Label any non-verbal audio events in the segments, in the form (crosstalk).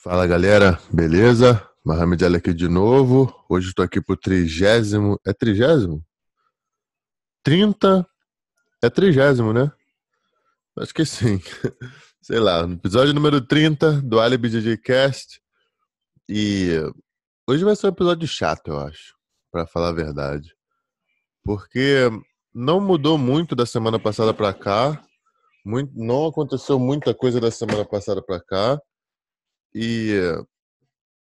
Fala galera, beleza? Mohamed Ali aqui de novo. Hoje estou aqui pro trigésimo. É trigésimo? Trinta. É trigésimo, né? Acho que sim. (laughs) Sei lá, episódio número 30 do Alibi DJ Cast. E hoje vai ser um episódio chato, eu acho, para falar a verdade. Porque não mudou muito da semana passada para cá. Muito, não aconteceu muita coisa da semana passada para cá. E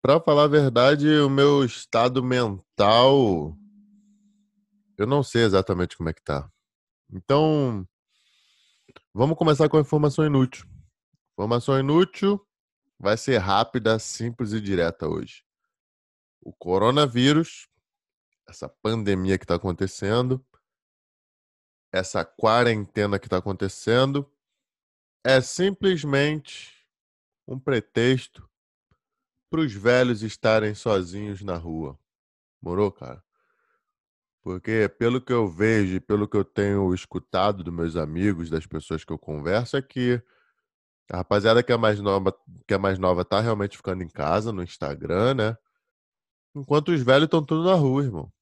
para falar a verdade, o meu estado mental eu não sei exatamente como é que tá. Então, vamos começar com a informação inútil. Informação inútil vai ser rápida, simples e direta hoje. O coronavírus, essa pandemia que está acontecendo, essa quarentena que está acontecendo, é simplesmente um pretexto para os velhos estarem sozinhos na rua. Morou, cara? Porque pelo que eu vejo, pelo que eu tenho escutado dos meus amigos, das pessoas que eu converso, é que a rapaziada que é mais nova, que é mais nova tá realmente ficando em casa no Instagram, né? Enquanto os velhos estão tudo na rua, irmão.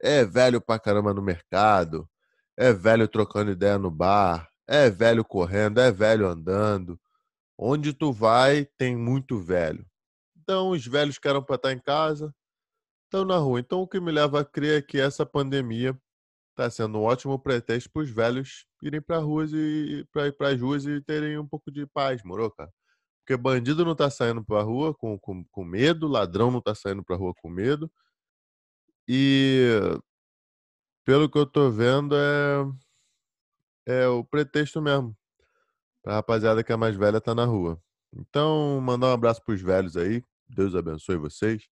É velho pra caramba no mercado, é velho trocando ideia no bar, é velho correndo, é velho andando. Onde tu vai, tem muito velho. Então, os velhos que eram para estar em casa estão na rua. Então, o que me leva a crer é que essa pandemia está sendo um ótimo pretexto para os velhos irem para ruas e as ruas e terem um pouco de paz, morou, cara? Porque bandido não está saindo para rua com, com, com medo, ladrão não está saindo para rua com medo. E pelo que eu tô vendo é é o pretexto mesmo. A rapaziada que é mais velha tá na rua. Então, mandar um abraço pros velhos aí. Deus abençoe vocês.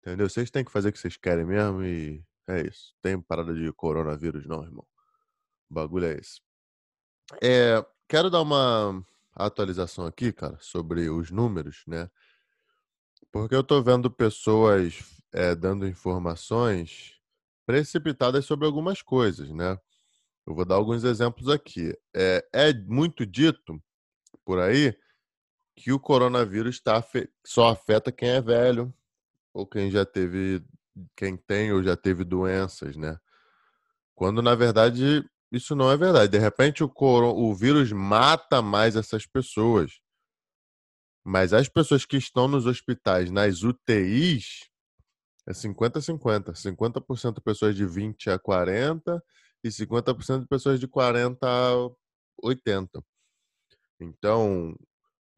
Entendeu? Vocês têm que fazer o que vocês querem mesmo e é isso. Tem parada de coronavírus, não, irmão. O bagulho é esse. É, quero dar uma atualização aqui, cara, sobre os números, né? Porque eu tô vendo pessoas é, dando informações precipitadas sobre algumas coisas, né? Eu vou dar alguns exemplos aqui. É, é muito dito por aí que o coronavírus tá, só afeta quem é velho ou quem já teve, quem tem ou já teve doenças, né? Quando na verdade isso não é verdade. De repente o, o vírus mata mais essas pessoas. Mas as pessoas que estão nos hospitais, nas UTIs, é 50-50. 50%, pessoas de 20 a 40 e 50% de pessoas de 40 a 80. Então,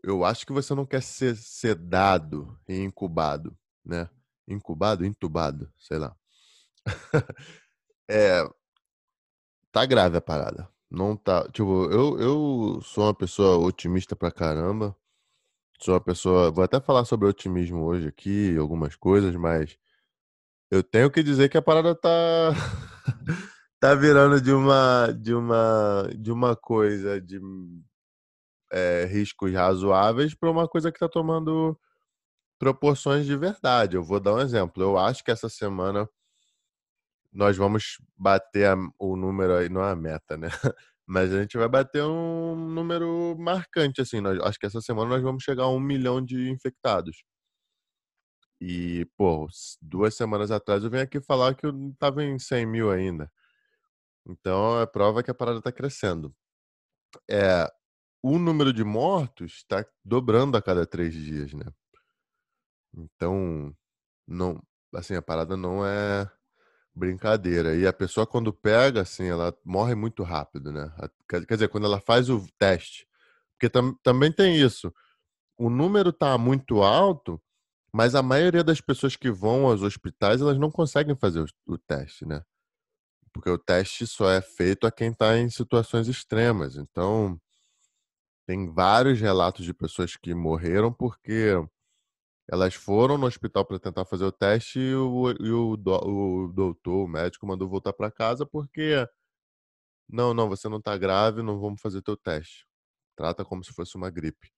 eu acho que você não quer ser sedado e incubado, né? Incubado, intubado, sei lá. (laughs) é, tá grave a parada. Não tá. Tipo, eu, eu sou uma pessoa otimista pra caramba. Sou uma pessoa. Vou até falar sobre otimismo hoje aqui, algumas coisas, mas eu tenho que dizer que a parada tá. (laughs) tá virando de uma de uma de uma coisa de é, riscos razoáveis para uma coisa que está tomando proporções de verdade. Eu vou dar um exemplo. Eu acho que essa semana nós vamos bater a, o número aí, não é a meta, né? (laughs) Mas a gente vai bater um número marcante, assim. Nós, acho que essa semana nós vamos chegar a um milhão de infectados. E, pô, duas semanas atrás eu vim aqui falar que eu estava em 100 mil ainda. Então, é prova que a parada está crescendo. É, o número de mortos está dobrando a cada três dias, né? Então, não, assim, a parada não é brincadeira. E a pessoa, quando pega, assim, ela morre muito rápido, né? Quer dizer, quando ela faz o teste. Porque tam, também tem isso. O número tá muito alto, mas a maioria das pessoas que vão aos hospitais, elas não conseguem fazer o, o teste, né? Porque o teste só é feito a quem está em situações extremas. Então, tem vários relatos de pessoas que morreram porque elas foram no hospital para tentar fazer o teste e o, e o, o doutor, o médico, mandou voltar para casa porque não, não, você não está grave, não vamos fazer teu teste. Trata como se fosse uma gripe.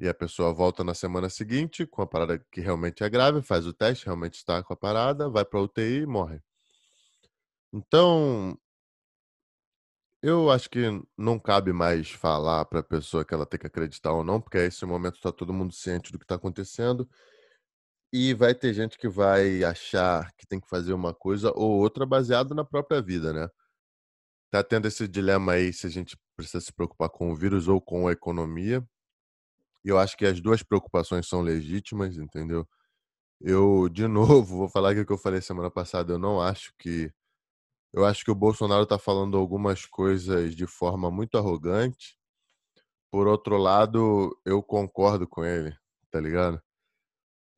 E a pessoa volta na semana seguinte com a parada que realmente é grave, faz o teste, realmente está com a parada, vai para UTI e morre. Então, eu acho que não cabe mais falar para a pessoa que ela tem que acreditar ou não, porque a esse momento está todo mundo ciente do que está acontecendo. E vai ter gente que vai achar que tem que fazer uma coisa ou outra baseado na própria vida, né? Tá tendo esse dilema aí se a gente precisa se preocupar com o vírus ou com a economia. E eu acho que as duas preocupações são legítimas, entendeu? Eu, de (laughs) novo, vou falar o que eu falei semana passada. Eu não acho que. Eu acho que o Bolsonaro está falando algumas coisas de forma muito arrogante. Por outro lado, eu concordo com ele, tá ligado?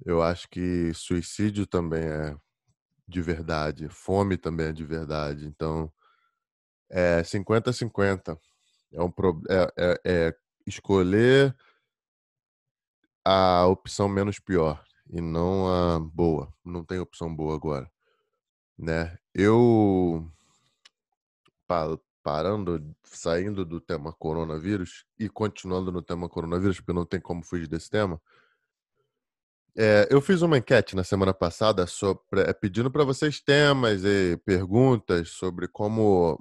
Eu acho que suicídio também é de verdade, fome também é de verdade. Então, é 50-50. É, um, é, é, é escolher a opção menos pior e não a boa. Não tem opção boa agora, né? Eu parando, saindo do tema coronavírus e continuando no tema coronavírus, porque não tem como fugir desse tema. É, eu fiz uma enquete na semana passada sobre, é, pedindo para vocês temas e perguntas sobre como.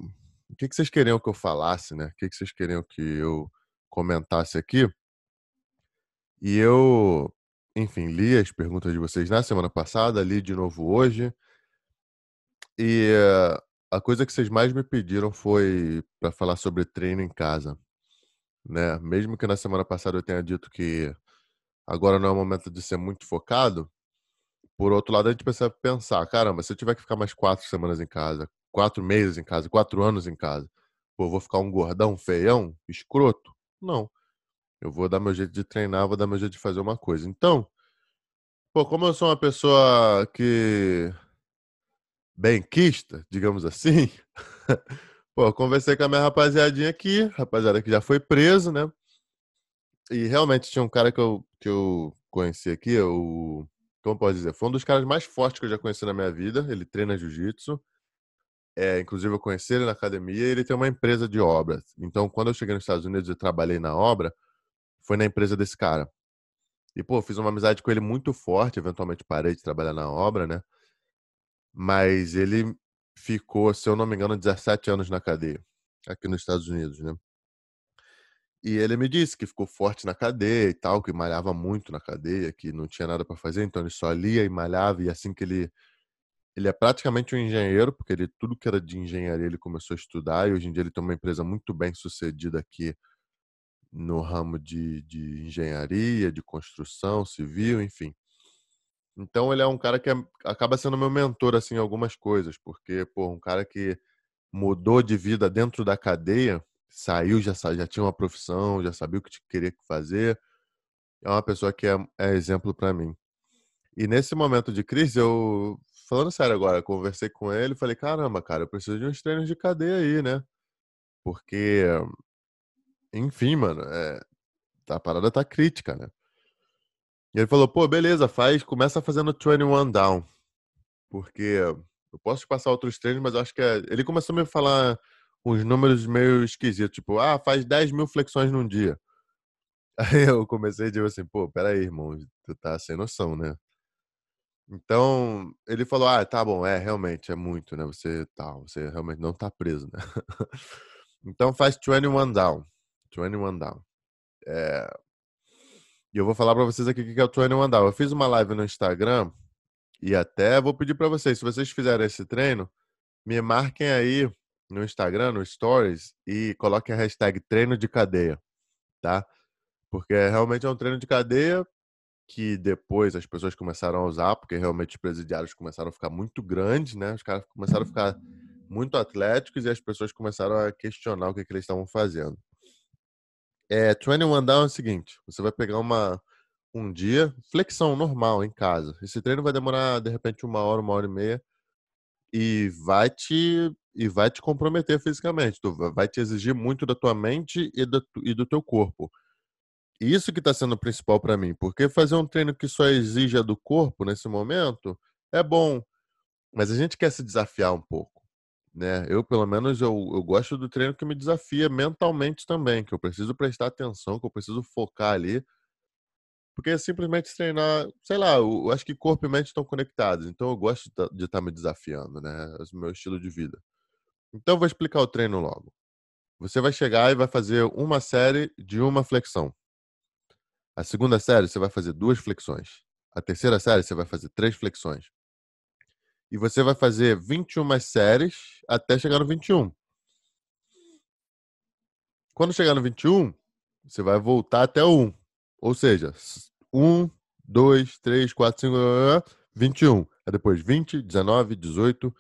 O que, que vocês queriam que eu falasse, né? O que, que vocês queriam que eu comentasse aqui. E eu, enfim, li as perguntas de vocês na semana passada, li de novo hoje. E uh, a coisa que vocês mais me pediram foi para falar sobre treino em casa. Né? Mesmo que na semana passada eu tenha dito que agora não é o momento de ser muito focado, por outro lado, a gente precisa pensar: caramba, se eu tiver que ficar mais quatro semanas em casa, quatro meses em casa, quatro anos em casa, pô, vou ficar um gordão, feião, escroto? Não. Eu vou dar meu jeito de treinar, vou dar meu jeito de fazer uma coisa. Então, pô, como eu sou uma pessoa que. Benquista, digamos assim, (laughs) pô, conversei com a minha rapaziadinha aqui, rapaziada que já foi preso, né? E realmente tinha um cara que eu, que eu conheci aqui, o. Como pode dizer? Foi um dos caras mais fortes que eu já conheci na minha vida. Ele treina jiu-jitsu. É, inclusive, eu conheci ele na academia ele tem uma empresa de obras. Então, quando eu cheguei nos Estados Unidos e trabalhei na obra, foi na empresa desse cara. E, pô, fiz uma amizade com ele muito forte. Eventualmente parei de trabalhar na obra, né? Mas ele ficou, se eu não me engano, 17 anos na cadeia, aqui nos Estados Unidos, né? E ele me disse que ficou forte na cadeia e tal, que malhava muito na cadeia, que não tinha nada para fazer, então ele só lia e malhava, e assim que ele. Ele é praticamente um engenheiro, porque ele tudo que era de engenharia ele começou a estudar, e hoje em dia ele tem uma empresa muito bem sucedida aqui no ramo de, de engenharia, de construção civil, enfim. Então ele é um cara que é, acaba sendo meu mentor assim em algumas coisas, porque pô, um cara que mudou de vida dentro da cadeia, saiu, já, já tinha uma profissão, já sabia o que queria fazer. É uma pessoa que é, é exemplo para mim. E nesse momento de crise, eu, falando sério agora, conversei com ele falei: caramba, cara, eu preciso de uns treinos de cadeia aí, né? Porque, enfim, mano, é, a parada tá crítica, né? E ele falou: pô, beleza, faz, começa fazendo 21 down. Porque eu posso te passar outros treinos, mas acho que é... Ele começou a me falar uns números meio esquisitos, tipo, ah, faz 10 mil flexões num dia. (laughs) Aí eu comecei a dizer assim, pô, peraí, irmão, tu tá sem noção, né? Então, ele falou, ah, tá bom, é, realmente, é muito, né? Você tá, você realmente não tá preso, né? (laughs) então faz 21 down. 21 down. É... E eu vou falar para vocês aqui o que é o 21 down. Eu fiz uma live no Instagram e até vou pedir para vocês, se vocês fizerem esse treino, me marquem aí no Instagram, no Stories, e coloque a hashtag treino de cadeia, tá? Porque realmente é um treino de cadeia que depois as pessoas começaram a usar, porque realmente os presidiários começaram a ficar muito grandes, né? Os caras começaram a ficar muito atléticos e as pessoas começaram a questionar o que, que eles estavam fazendo. É, 21 Down é o seguinte: você vai pegar uma, um dia, flexão normal em casa. Esse treino vai demorar de repente uma hora, uma hora e meia e vai te e vai te comprometer fisicamente. Tu vai te exigir muito da tua mente e do, e do teu corpo. Isso que está sendo o principal para mim, porque fazer um treino que só exija do corpo nesse momento é bom, mas a gente quer se desafiar um pouco, né? Eu pelo menos eu, eu gosto do treino que me desafia mentalmente também, que eu preciso prestar atenção, que eu preciso focar ali porque simplesmente treinar, sei lá, eu acho que corpo e mente estão conectados. Então eu gosto de estar tá me desafiando, né? É o meu estilo de vida. Então eu vou explicar o treino logo. Você vai chegar e vai fazer uma série de uma flexão. A segunda série você vai fazer duas flexões. A terceira série você vai fazer três flexões. E você vai fazer 21 séries até chegar no 21. Quando chegar no 21, você vai voltar até o 1. Ou seja, 1, 2, 3, 4, 5, 21. Aí depois 20, 19, 18.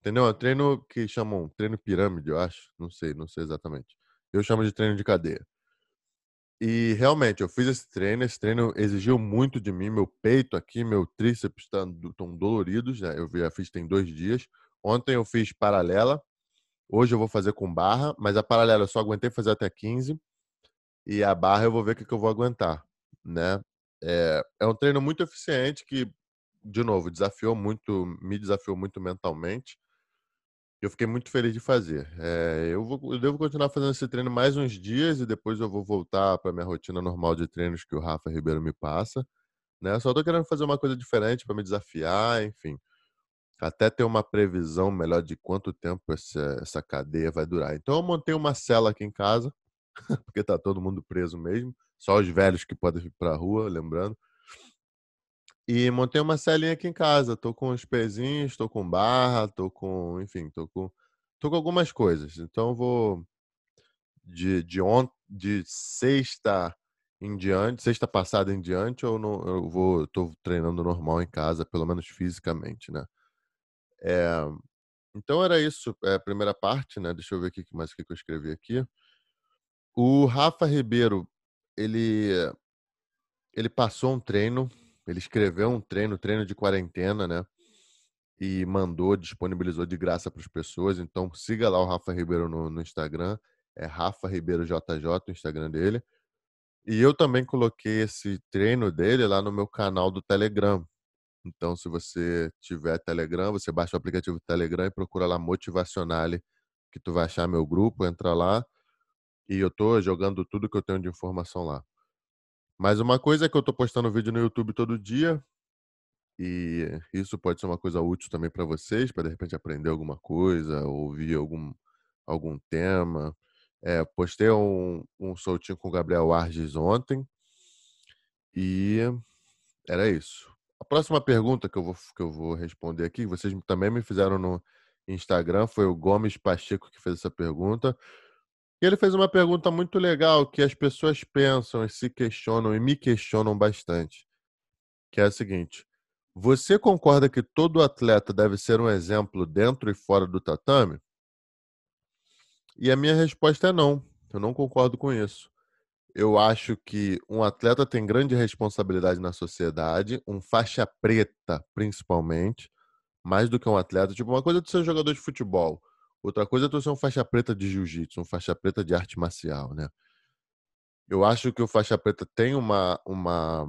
Entendeu? É um treino que chamam treino pirâmide, eu acho. Não sei, não sei exatamente. Eu chamo de treino de cadeia. E realmente, eu fiz esse treino. Esse treino exigiu muito de mim. Meu peito aqui, meu tríceps estão doloridos. Né? Eu já fiz tem dois dias. Ontem eu fiz paralela. Hoje eu vou fazer com barra, mas a paralela eu só aguentei fazer até 15. E a barra eu vou ver o que, que eu vou aguentar. Né? É, é um treino muito eficiente que, de novo, desafiou muito, me desafiou muito mentalmente. Eu fiquei muito feliz de fazer. É, eu, vou, eu devo continuar fazendo esse treino mais uns dias e depois eu vou voltar para minha rotina normal de treinos que o Rafa Ribeiro me passa. Né? Só estou querendo fazer uma coisa diferente para me desafiar, enfim. Até ter uma previsão melhor de quanto tempo essa, essa cadeia vai durar. Então eu montei uma cela aqui em casa, (laughs) porque tá todo mundo preso mesmo. Só os velhos que podem ir para a rua, lembrando. E montei uma celinha aqui em casa. Tô com os pezinhos, tô com barra, tô com, enfim, tô com, tô com algumas coisas. Então vou de de, on, de sexta em diante, sexta passada em diante, eu não, eu vou, tô treinando normal em casa, pelo menos fisicamente, né? É, então era isso, é a primeira parte, né? Deixa eu ver aqui mais o que eu escrevi aqui. O Rafa Ribeiro, ele ele passou um treino ele escreveu um treino, treino de quarentena, né? E mandou, disponibilizou de graça para as pessoas. Então siga lá o Rafa Ribeiro no, no Instagram. É Rafa Ribeiro JJ, o Instagram dele. E eu também coloquei esse treino dele lá no meu canal do Telegram. Então, se você tiver Telegram, você baixa o aplicativo Telegram e procura lá Motivacionale, que tu vai achar meu grupo, entra lá. E eu tô jogando tudo que eu tenho de informação lá. Mas uma coisa é que eu estou postando vídeo no YouTube todo dia, e isso pode ser uma coisa útil também para vocês, para de repente aprender alguma coisa, ouvir algum, algum tema. É, postei um, um soltinho com o Gabriel Arges ontem, e era isso. A próxima pergunta que eu vou, que eu vou responder aqui, vocês também me fizeram no Instagram, foi o Gomes Pacheco que fez essa pergunta. E ele fez uma pergunta muito legal que as pessoas pensam e se questionam e me questionam bastante, que é a seguinte: você concorda que todo atleta deve ser um exemplo dentro e fora do tatame? E a minha resposta é não. Eu não concordo com isso. Eu acho que um atleta tem grande responsabilidade na sociedade, um faixa preta, principalmente, mais do que um atleta. Tipo, uma coisa de ser jogador de futebol. Outra coisa é tu ser um faixa preta de jiu-jitsu, um faixa preta de arte marcial, né? Eu acho que o faixa preta tem uma, uma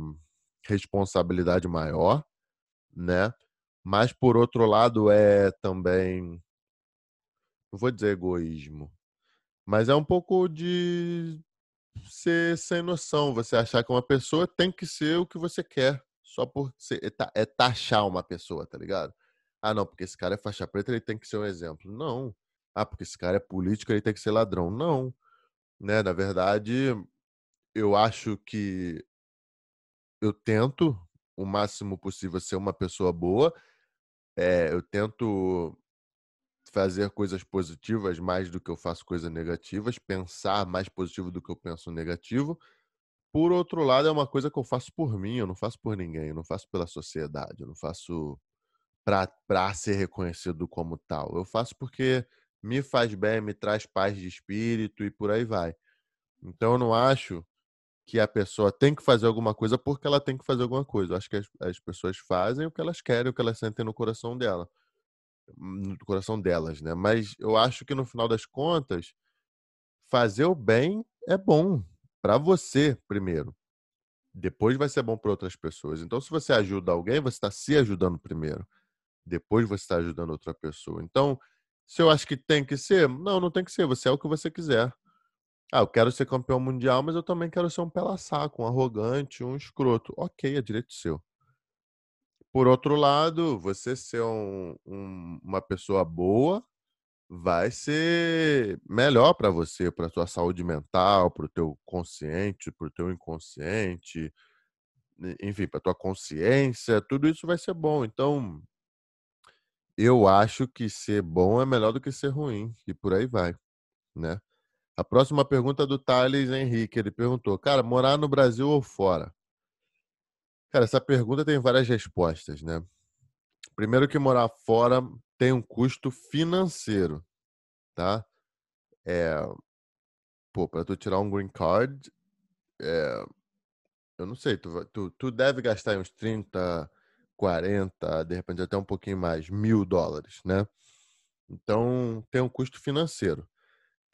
responsabilidade maior, né? Mas, por outro lado, é também. Não vou dizer egoísmo, mas é um pouco de ser sem noção. Você achar que uma pessoa tem que ser o que você quer, só por ser, é, é taxar uma pessoa, tá ligado? Ah, não, porque esse cara é faixa preta, ele tem que ser um exemplo. Não ah, porque esse cara é político, ele tem que ser ladrão. Não. Né? Na verdade, eu acho que eu tento o máximo possível ser uma pessoa boa. É, eu tento fazer coisas positivas mais do que eu faço coisas negativas, pensar mais positivo do que eu penso negativo. Por outro lado, é uma coisa que eu faço por mim, eu não faço por ninguém, eu não faço pela sociedade, eu não faço para ser reconhecido como tal. Eu faço porque me faz bem, me traz paz de espírito e por aí vai. Então eu não acho que a pessoa tem que fazer alguma coisa porque ela tem que fazer alguma coisa. Eu acho que as, as pessoas fazem o que elas querem, o que elas sentem no coração dela, no coração delas, né? Mas eu acho que no final das contas, fazer o bem é bom para você primeiro. Depois vai ser bom para outras pessoas. Então, se você ajuda alguém, você está se ajudando primeiro. Depois você está ajudando outra pessoa. Então, se eu acho que tem que ser, não, não tem que ser. Você é o que você quiser. Ah, eu quero ser campeão mundial, mas eu também quero ser um pela-saco, um arrogante, um escroto. Ok, é direito seu. Por outro lado, você ser um, um, uma pessoa boa, vai ser melhor para você, para tua saúde mental, para o teu consciente, para o teu inconsciente, enfim, para tua consciência, tudo isso vai ser bom. Então, eu acho que ser bom é melhor do que ser ruim e por aí vai, né? A próxima pergunta é do Thales Henrique. Ele perguntou: Cara, morar no Brasil ou fora? Cara, essa pergunta tem várias respostas, né? Primeiro que morar fora tem um custo financeiro, tá? É, pô, para tu tirar um green card, é, eu não sei, tu, tu, tu deve gastar uns 30, 40, de repente até um pouquinho mais, mil dólares, né? Então tem um custo financeiro.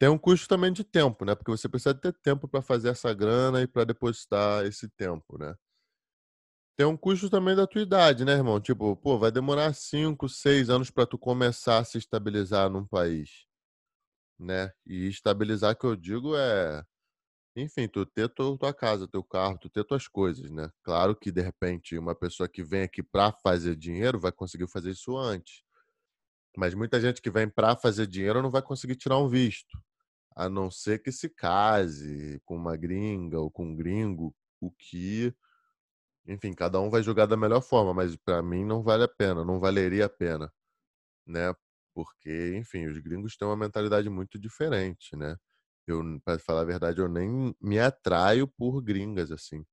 Tem um custo também de tempo, né? Porque você precisa ter tempo para fazer essa grana e para depositar esse tempo, né? Tem um custo também da tua idade, né, irmão? Tipo, pô, vai demorar 5, 6 anos para tu começar a se estabilizar num país, né? E estabilizar que eu digo é, enfim, tu ter tua, tua casa, teu carro, tu ter tuas coisas, né? Claro que de repente uma pessoa que vem aqui para fazer dinheiro vai conseguir fazer isso antes. Mas muita gente que vem para fazer dinheiro não vai conseguir tirar um visto a não ser que se case com uma gringa ou com um gringo, o que, enfim, cada um vai julgar da melhor forma, mas para mim não vale a pena, não valeria a pena, né? Porque, enfim, os gringos têm uma mentalidade muito diferente, né? Eu, para falar a verdade, eu nem me atraio por gringas assim,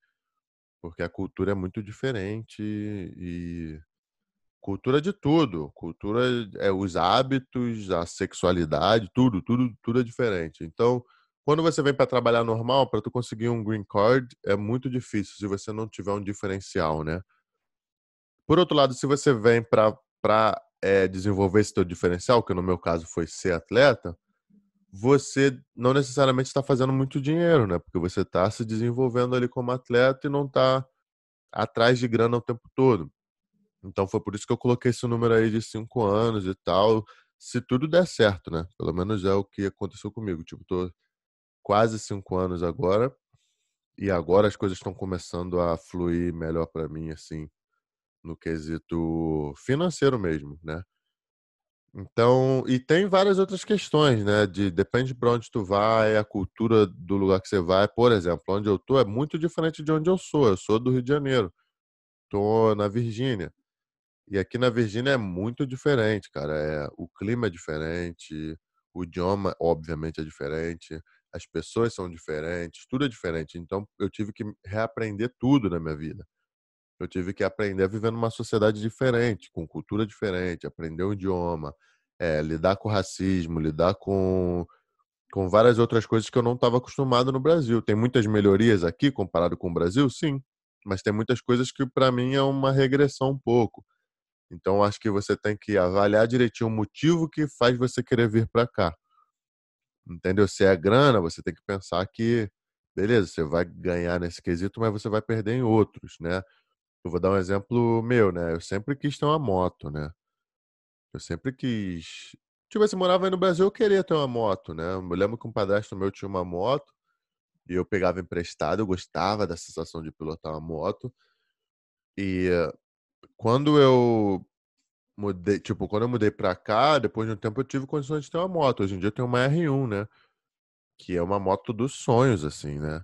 porque a cultura é muito diferente e Cultura de tudo. Cultura é os hábitos, a sexualidade, tudo, tudo, tudo é diferente. Então, quando você vem para trabalhar normal, para tu conseguir um green card é muito difícil se você não tiver um diferencial, né? Por outro lado, se você vem para é, eh, desenvolver esse teu diferencial, que no meu caso foi ser atleta, você não necessariamente está fazendo muito dinheiro, né? Porque você está se desenvolvendo ali como atleta e não está atrás de grana o tempo todo. Então foi por isso que eu coloquei esse número aí de cinco anos e tal. Se tudo der certo, né? Pelo menos é o que aconteceu comigo. Tipo, tô quase cinco anos agora. E agora as coisas estão começando a fluir melhor para mim, assim, no quesito financeiro mesmo, né? Então, e tem várias outras questões, né? De depende para onde tu vai, a cultura do lugar que você vai. Por exemplo, onde eu tô é muito diferente de onde eu sou. Eu sou do Rio de Janeiro. Tô na Virgínia. E aqui na Virgínia é muito diferente, cara. É, o clima é diferente, o idioma, obviamente, é diferente, as pessoas são diferentes, tudo é diferente. Então, eu tive que reaprender tudo na minha vida. Eu tive que aprender a viver numa sociedade diferente, com cultura diferente, aprender o idioma, é, lidar com racismo, lidar com, com várias outras coisas que eu não estava acostumado no Brasil. Tem muitas melhorias aqui comparado com o Brasil? Sim. Mas tem muitas coisas que, para mim, é uma regressão um pouco então, acho que você tem que avaliar direitinho o motivo que faz você querer vir para cá. Entendeu? Se é grana, você tem que pensar que, beleza, você vai ganhar nesse quesito, mas você vai perder em outros, né? Eu vou dar um exemplo meu, né? Eu sempre quis ter uma moto, né? Eu sempre quis. Tipo, se morava aí no Brasil, eu queria ter uma moto, né? Eu lembro que um padrasto meu tinha uma moto e eu pegava emprestado, eu gostava da sensação de pilotar uma moto. E quando eu mudei, tipo, quando eu mudei pra cá, depois de um tempo eu tive condições de ter uma moto. Hoje em dia eu tenho uma R1, né? Que é uma moto dos sonhos, assim, né?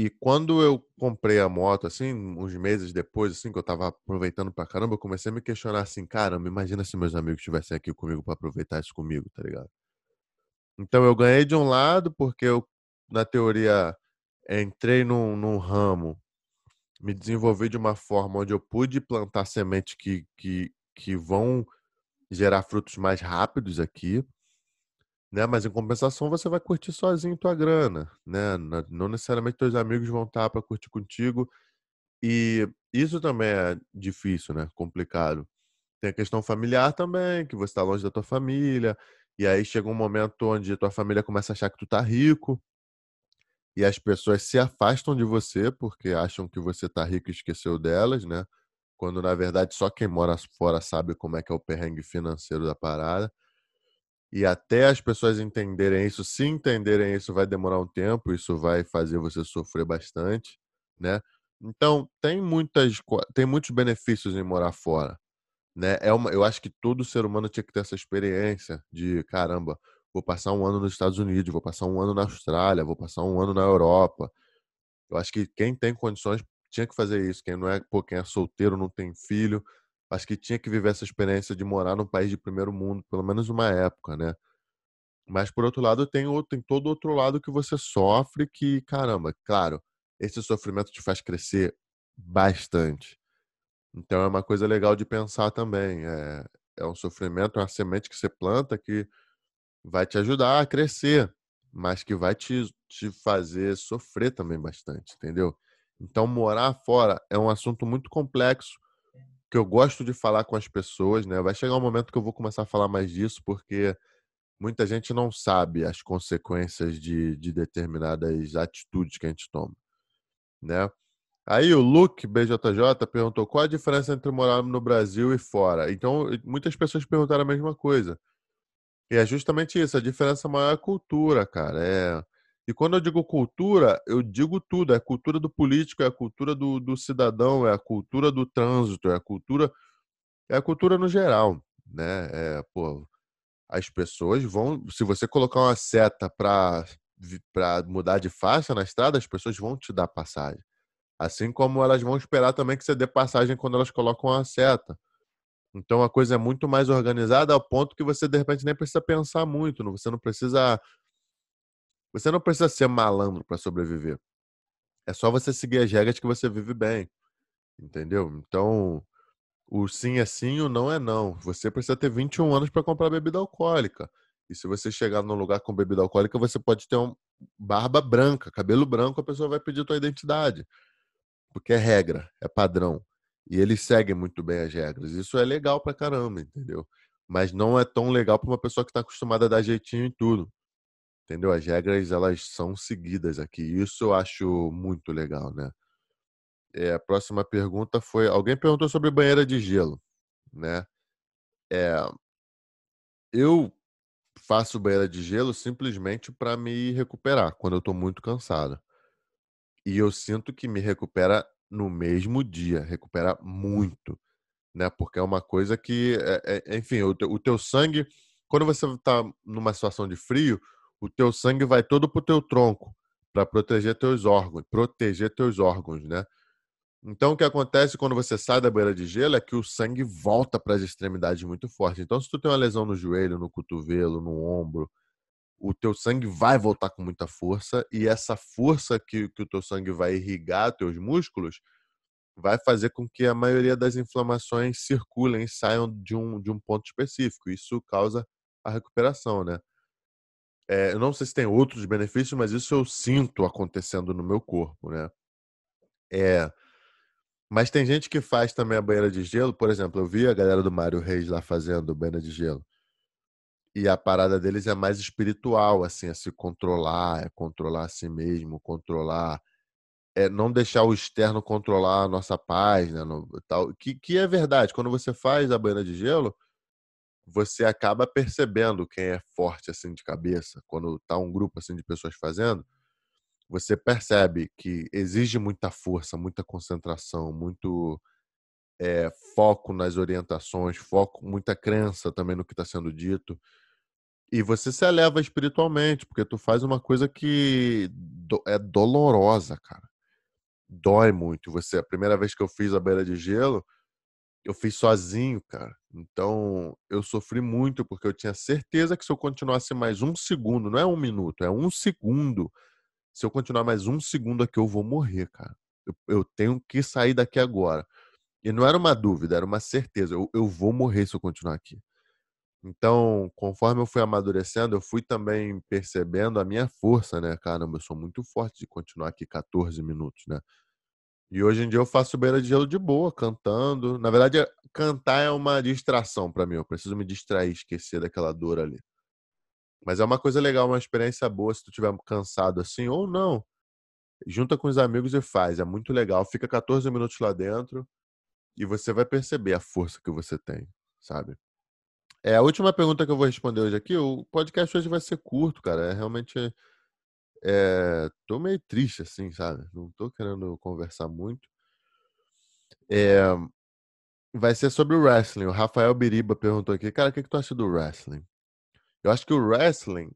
E quando eu comprei a moto, assim, uns meses depois, assim, que eu tava aproveitando pra caramba, eu comecei a me questionar assim, caramba, imagina se meus amigos estivessem aqui comigo para aproveitar isso comigo, tá ligado? Então eu ganhei de um lado, porque eu, na teoria, entrei num, num ramo me desenvolver de uma forma onde eu pude plantar sementes que, que, que vão gerar frutos mais rápidos aqui, né? Mas em compensação você vai curtir sozinho tua grana, né? Não necessariamente teus amigos vão estar para curtir contigo e isso também é difícil, né? Complicado. Tem a questão familiar também, que você está longe da tua família e aí chega um momento onde a tua família começa a achar que tu tá rico e as pessoas se afastam de você porque acham que você tá rico e esqueceu delas, né? Quando na verdade só quem mora fora sabe como é que é o perrengue financeiro da parada. E até as pessoas entenderem isso, se entenderem isso, vai demorar um tempo, isso vai fazer você sofrer bastante, né? Então, tem muitas tem muitos benefícios em morar fora, né? É uma, eu acho que todo ser humano tinha que ter essa experiência de caramba, vou passar um ano nos Estados Unidos, vou passar um ano na Austrália, vou passar um ano na Europa. Eu acho que quem tem condições tinha que fazer isso. Quem não é, pô, quem é solteiro, não tem filho, acho que tinha que viver essa experiência de morar num país de primeiro mundo, pelo menos uma época, né? Mas por outro lado, tem, outro, tem todo outro lado que você sofre que, caramba, claro, esse sofrimento te faz crescer bastante. Então é uma coisa legal de pensar também. É, é um sofrimento, é uma semente que você planta que vai te ajudar a crescer, mas que vai te, te fazer sofrer também bastante, entendeu? Então, morar fora é um assunto muito complexo que eu gosto de falar com as pessoas, né? Vai chegar um momento que eu vou começar a falar mais disso, porque muita gente não sabe as consequências de, de determinadas atitudes que a gente toma, né? Aí o Luke BJJ perguntou qual a diferença entre morar no Brasil e fora. Então, muitas pessoas perguntaram a mesma coisa. E é justamente isso, a diferença maior é a cultura, cara. É... E quando eu digo cultura, eu digo tudo. É a cultura do político, é a cultura do, do cidadão, é a cultura do trânsito, é a cultura. É a cultura no geral, né? É, pô, as pessoas vão. Se você colocar uma seta para mudar de faixa na estrada, as pessoas vão te dar passagem. Assim como elas vão esperar também que você dê passagem quando elas colocam a seta. Então a coisa é muito mais organizada ao ponto que você de repente nem precisa pensar muito, você não precisa você não precisa ser malandro para sobreviver. É só você seguir as regras que você vive bem. Entendeu? Então, o sim é sim, o não é não. Você precisa ter 21 anos para comprar bebida alcoólica. E se você chegar num lugar com bebida alcoólica, você pode ter um barba branca, cabelo branco, a pessoa vai pedir tua identidade porque é regra, é padrão. E eles seguem muito bem as regras. Isso é legal pra caramba, entendeu? Mas não é tão legal para uma pessoa que está acostumada a dar jeitinho em tudo. Entendeu? As regras, elas são seguidas aqui. Isso eu acho muito legal, né? É, a próxima pergunta foi: alguém perguntou sobre banheira de gelo, né? É, eu faço banheira de gelo simplesmente para me recuperar quando eu estou muito cansado. E eu sinto que me recupera no mesmo dia, recupera muito, né? Porque é uma coisa que, é, é, enfim, o teu, o teu sangue, quando você está numa situação de frio, o teu sangue vai todo pro teu tronco para proteger teus órgãos, proteger teus órgãos, né? Então, o que acontece quando você sai da beira de gelo é que o sangue volta para as extremidades muito forte. Então, se tu tem uma lesão no joelho, no cotovelo, no ombro, o teu sangue vai voltar com muita força e essa força que, que o teu sangue vai irrigar teus músculos vai fazer com que a maioria das inflamações circulem saiam de um, de um ponto específico. Isso causa a recuperação, né? É, eu não sei se tem outros benefícios, mas isso eu sinto acontecendo no meu corpo, né? É, mas tem gente que faz também a banheira de gelo, por exemplo, eu vi a galera do Mário Reis lá fazendo banheira de gelo. E a parada deles é mais espiritual, assim, é se controlar, é controlar a si mesmo, controlar, é não deixar o externo controlar a nossa paz, né, no, tal, que, que é verdade. Quando você faz a banha de gelo, você acaba percebendo quem é forte assim de cabeça. Quando tá um grupo assim de pessoas fazendo, você percebe que exige muita força, muita concentração, muito é, foco nas orientações, foco, muita crença também no que está sendo dito. E você se eleva espiritualmente, porque tu faz uma coisa que do, é dolorosa, cara. Dói muito. Você, a primeira vez que eu fiz a beira de gelo, eu fiz sozinho, cara. Então, eu sofri muito, porque eu tinha certeza que se eu continuasse mais um segundo, não é um minuto, é um segundo. Se eu continuar mais um segundo aqui, eu vou morrer, cara. Eu, eu tenho que sair daqui agora. E não era uma dúvida, era uma certeza. Eu, eu vou morrer se eu continuar aqui. Então, conforme eu fui amadurecendo, eu fui também percebendo a minha força, né? Caramba, eu sou muito forte de continuar aqui 14 minutos, né? E hoje em dia eu faço beira de gelo de boa, cantando. Na verdade, cantar é uma distração para mim. Eu preciso me distrair, esquecer daquela dor ali. Mas é uma coisa legal, uma experiência boa se tu estiver cansado assim ou não. Junta com os amigos e faz. É muito legal. Fica 14 minutos lá dentro e você vai perceber a força que você tem, sabe? É, a última pergunta que eu vou responder hoje aqui, o podcast hoje vai ser curto, cara. É realmente. É, tô meio triste, assim, sabe? Não tô querendo conversar muito. É, vai ser sobre o wrestling. O Rafael Biriba perguntou aqui, cara, o que, que tu acha do wrestling? Eu acho que o wrestling.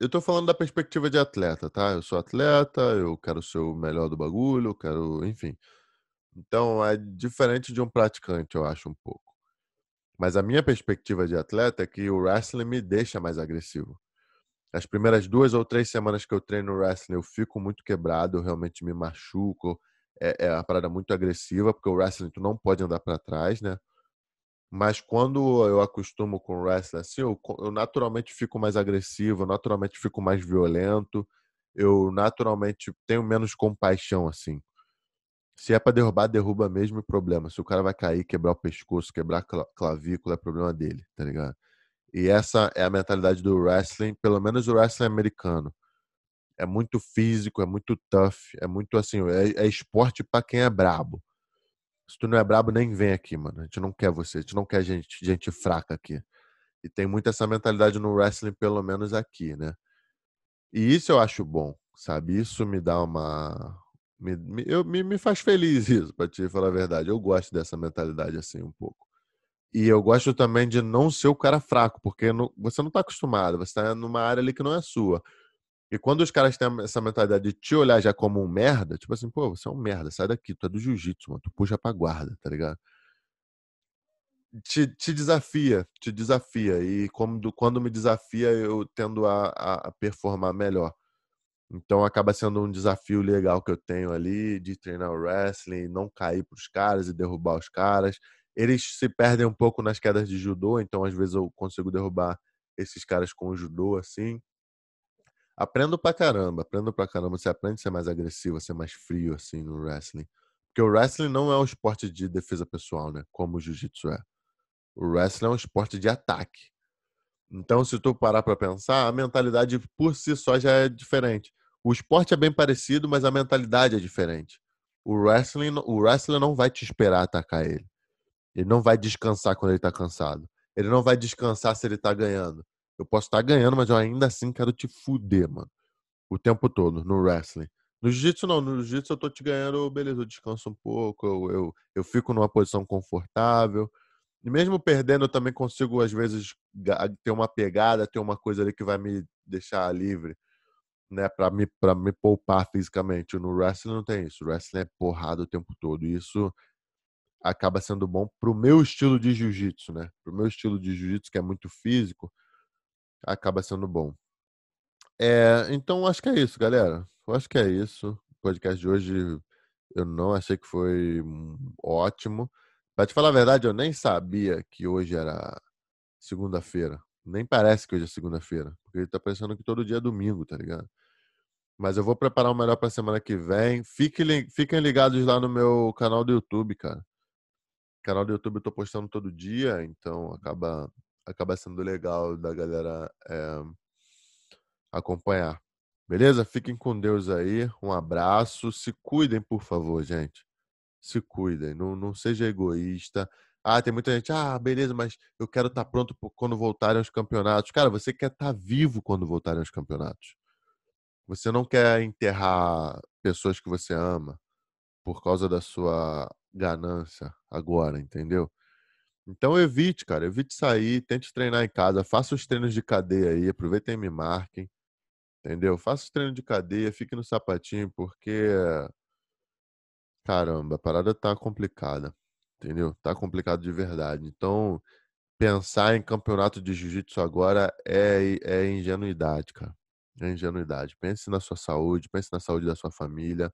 Eu tô falando da perspectiva de atleta, tá? Eu sou atleta, eu quero ser o melhor do bagulho, eu quero. Enfim. Então é diferente de um praticante, eu acho, um pouco. Mas a minha perspectiva de atleta é que o wrestling me deixa mais agressivo. As primeiras duas ou três semanas que eu treino wrestling, eu fico muito quebrado, eu realmente me machuco. É, é uma parada muito agressiva, porque o wrestling tu não pode andar para trás, né? Mas quando eu acostumo com o wrestling assim, eu, eu naturalmente fico mais agressivo, eu naturalmente fico mais violento, eu naturalmente tenho menos compaixão, assim. Se é para derrubar, derruba mesmo problema. Se o cara vai cair, quebrar o pescoço, quebrar a clavícula, é problema dele, tá ligado? E essa é a mentalidade do wrestling, pelo menos o wrestling americano. É muito físico, é muito tough, é muito assim, é, é esporte para quem é brabo. Se tu não é brabo, nem vem aqui, mano. A gente não quer você, a gente não quer gente, gente fraca aqui. E tem muito essa mentalidade no wrestling, pelo menos aqui, né? E isso eu acho bom, sabe? Isso me dá uma. Me, me, eu, me, me faz feliz (laughs) isso, pra te falar a verdade. Eu gosto dessa mentalidade assim um pouco. E eu gosto também de não ser o cara fraco, porque não, você não está acostumado, você está numa área ali que não é sua. E quando os caras têm essa mentalidade de te olhar já como um merda, tipo assim, pô, você é um merda, sai daqui, tu é do jiu-jitsu, mano, tu puxa pra guarda, tá ligado? Te, te desafia, te desafia. E quando, quando me desafia, eu tendo a, a, performar melhor. Então acaba sendo um desafio legal que eu tenho ali de treinar o wrestling, não cair pros caras e derrubar os caras eles se perdem um pouco nas quedas de judô, então às vezes eu consigo derrubar esses caras com o judô assim. Aprendo pra caramba, aprendo pra caramba. Você aprende a ser mais agressivo, a ser mais frio assim no wrestling. Porque o wrestling não é um esporte de defesa pessoal, né? Como o jiu-jitsu é. O wrestling é um esporte de ataque. Então, se tu parar para pensar, a mentalidade por si só já é diferente. O esporte é bem parecido, mas a mentalidade é diferente. O wrestling, o wrestler não vai te esperar atacar ele. Ele não vai descansar quando ele tá cansado. Ele não vai descansar se ele tá ganhando. Eu posso estar tá ganhando, mas eu ainda assim quero te fuder, mano. O tempo todo, no wrestling. No jiu-jitsu, não. No jiu-jitsu eu tô te ganhando, beleza, eu descanso um pouco, eu, eu, eu fico numa posição confortável. E mesmo perdendo, eu também consigo, às vezes, ter uma pegada, ter uma coisa ali que vai me deixar livre, né? Pra me, pra me poupar fisicamente. No wrestling não tem isso. O wrestling é porrada o tempo todo. E isso acaba sendo bom pro meu estilo de jiu-jitsu, né? Pro meu estilo de jiu-jitsu, que é muito físico, acaba sendo bom. É, então, acho que é isso, galera. Eu acho que é isso. O podcast de hoje eu não achei que foi ótimo. Pra te falar a verdade, eu nem sabia que hoje era segunda-feira. Nem parece que hoje é segunda-feira. Porque tá parecendo que todo dia é domingo, tá ligado? Mas eu vou preparar o melhor pra semana que vem. Fiquem ligados lá no meu canal do YouTube, cara canal do YouTube eu tô postando todo dia, então acaba, acaba sendo legal da galera é, acompanhar. Beleza? Fiquem com Deus aí. Um abraço. Se cuidem, por favor, gente. Se cuidem. Não, não seja egoísta. Ah, tem muita gente. Ah, beleza, mas eu quero estar tá pronto quando voltarem os campeonatos. Cara, você quer estar tá vivo quando voltarem os campeonatos. Você não quer enterrar pessoas que você ama por causa da sua ganância agora, entendeu? Então evite, cara, evite sair, tente treinar em casa, faça os treinos de cadeia aí, aproveitem e me marquem, entendeu? Faça os treinos de cadeia, fique no sapatinho, porque caramba, a parada tá complicada, entendeu? Tá complicado de verdade. Então, pensar em campeonato de jiu-jitsu agora é, é ingenuidade, cara. É ingenuidade. Pense na sua saúde, pense na saúde da sua família.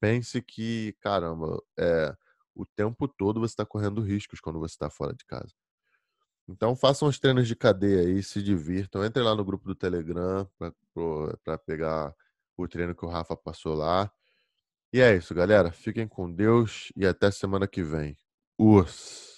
Pense que, caramba, é, o tempo todo você está correndo riscos quando você está fora de casa. Então façam os treinos de cadeia aí, se divirtam. Entrem lá no grupo do Telegram para pegar o treino que o Rafa passou lá. E é isso, galera. Fiquem com Deus e até semana que vem. Urs!